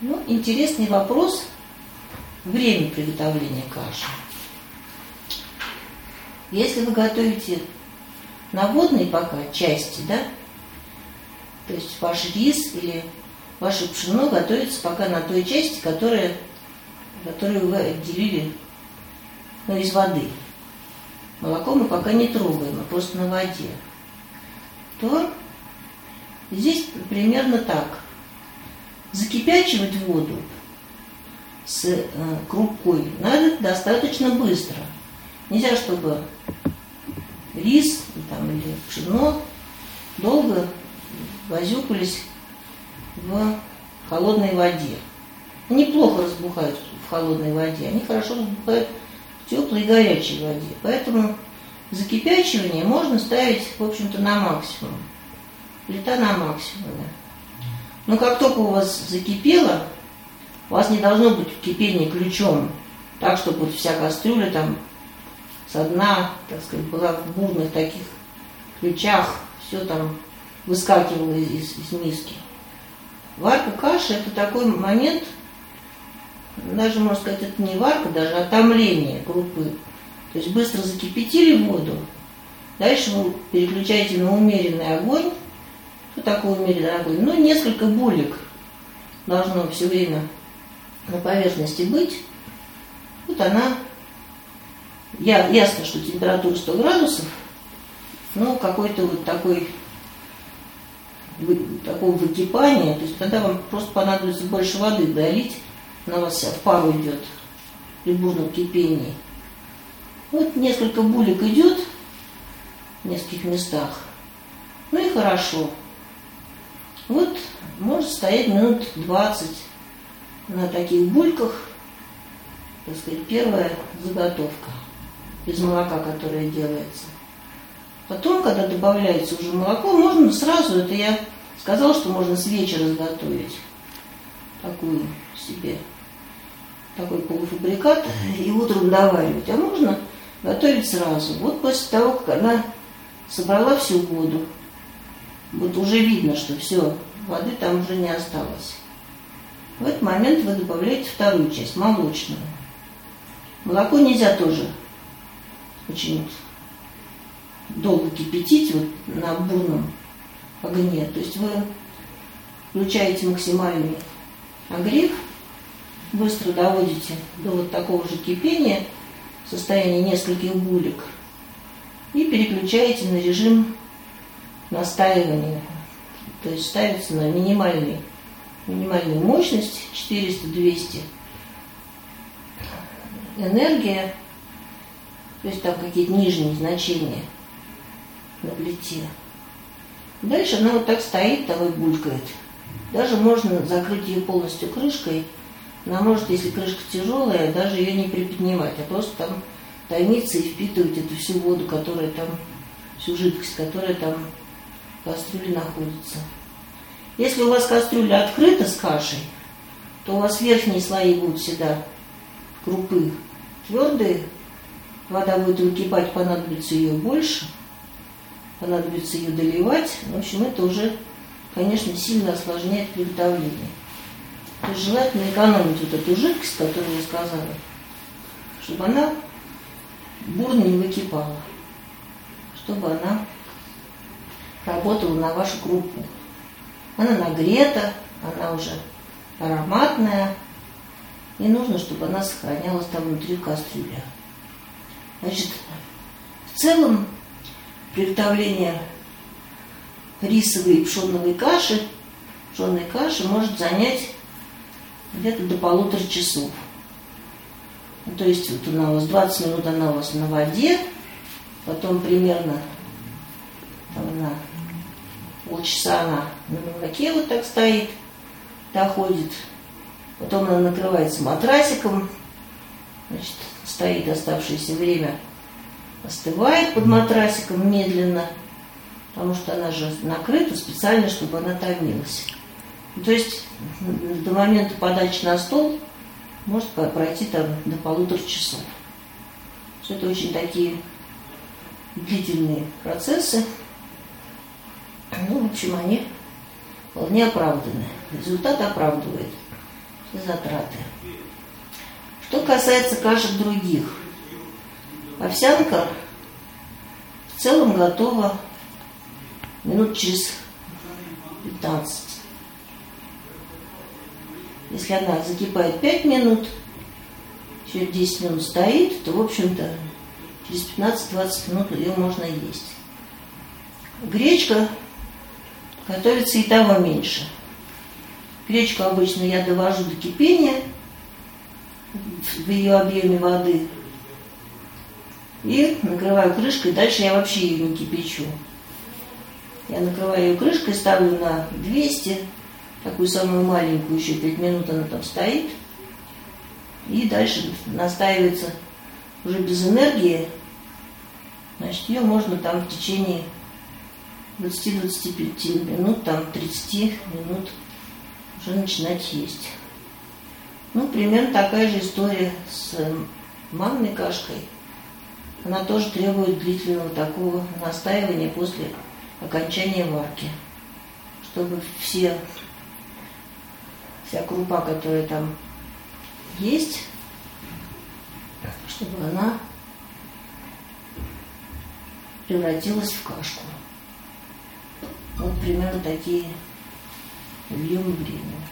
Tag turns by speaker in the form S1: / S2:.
S1: Ну, интересный вопрос. Время приготовления каши. Если вы готовите на водной пока части, да, то есть ваш рис или ваше пшено готовится пока на той части, которая, которую вы отделили ну, из воды. Молоко мы пока не трогаем, а просто на воде. То здесь примерно так. Закипячивать воду с э, крупой надо достаточно быстро. Нельзя, чтобы рис там, или пшено долго возюкались в холодной воде. Они плохо разбухают в холодной воде, они хорошо разбухают в теплой и горячей воде. Поэтому закипячивание можно ставить, в общем-то, на максимум. Плита на максимуме. Но как только у вас закипело, у вас не должно быть кипение ключом, так, чтобы вот вся кастрюля там со дна, так сказать, была в бурных таких ключах, все там выскакивало из, из миски. Варка каши – это такой момент, даже, можно сказать, это не варка, даже а томление крупы. То есть быстро закипятили воду, дальше вы переключаете на умеренный огонь. Что такое умеренный огонь? Ну, несколько булек должно все время на поверхности быть. Вот она, я, ясно, что температура 100 градусов, но какой-то вот такой такого выкипания, то есть тогда вам просто понадобится больше воды долить, она у вас вся в пару идет при бурном кипении. Вот несколько булек идет в нескольких местах. Ну и хорошо. Вот может стоять минут 20 на таких бульках, так сказать, первая заготовка из молока, которая делается. Потом, когда добавляется уже молоко, можно сразу, это я сказала, что можно с вечера изготовить такую себе, такой полуфабрикат и утром доваривать. А можно готовить сразу. Вот после того, как она собрала всю воду, вот уже видно, что все, воды там уже не осталось. В этот момент вы добавляете вторую часть, молочную. Молоко нельзя тоже очень долго кипятить вот на бурном огне. То есть вы включаете максимальный огрев, быстро доводите до вот такого же кипения в состоянии нескольких булек и переключаете на режим настаивания. То есть ставится на минимальный, минимальную мощность 400-200 энергия, то есть там какие-то нижние значения – на плите. Дальше она вот так стоит, там и булькает. Даже можно закрыть ее полностью крышкой. Она может, если крышка тяжелая, даже ее не приподнимать, а просто там томиться и впитывать эту всю воду, которая там, всю жидкость, которая там кастрюле находится. Если у вас кастрюля открыта с кашей, то у вас верхние слои будут всегда крупы твердые, вода будет выкипать, понадобится ее больше – понадобится ее доливать. В общем, это уже, конечно, сильно осложняет приготовление. То есть желательно экономить вот эту жидкость, которую я сказала, чтобы она бурно не выкипала, чтобы она работала на вашу крупу. Она нагрета, она уже ароматная, и нужно, чтобы она сохранялась там внутри кастрюли. Значит, в целом приготовление рисовой и пшенной каши, пшенной каши может занять где-то до полутора часов. Ну, то есть вот она у вас 20 минут она у вас на воде, потом примерно там, полчаса она на молоке вот так стоит, доходит. Потом она накрывается матрасиком, значит, стоит оставшееся время остывает под матрасиком медленно, потому что она же накрыта специально, чтобы она томилась. То есть до момента подачи на стол может пройти там до полутора часов. Это очень такие длительные процессы. Ну, общем, они вполне оправданы. Результат оправдывает. затраты. Что касается кашек других, овсянка в целом готова минут через 15. Если она закипает 5 минут, через 10 минут стоит, то, в общем-то, через 15-20 минут ее можно есть. Гречка готовится и того меньше. Гречку обычно я довожу до кипения в ее объеме воды и накрываю крышкой. Дальше я вообще ее не кипячу. Я накрываю ее крышкой, ставлю на 200, такую самую маленькую, еще 5 минут она там стоит. И дальше настаивается уже без энергии. Значит, ее можно там в течение 20-25 минут, там 30 минут уже начинать есть. Ну, примерно такая же история с манной кашкой. Она тоже требует длительного такого настаивания после окончания варки, чтобы все, вся крупа, которая там есть, чтобы она превратилась в кашку. Примерно такие объемы времени.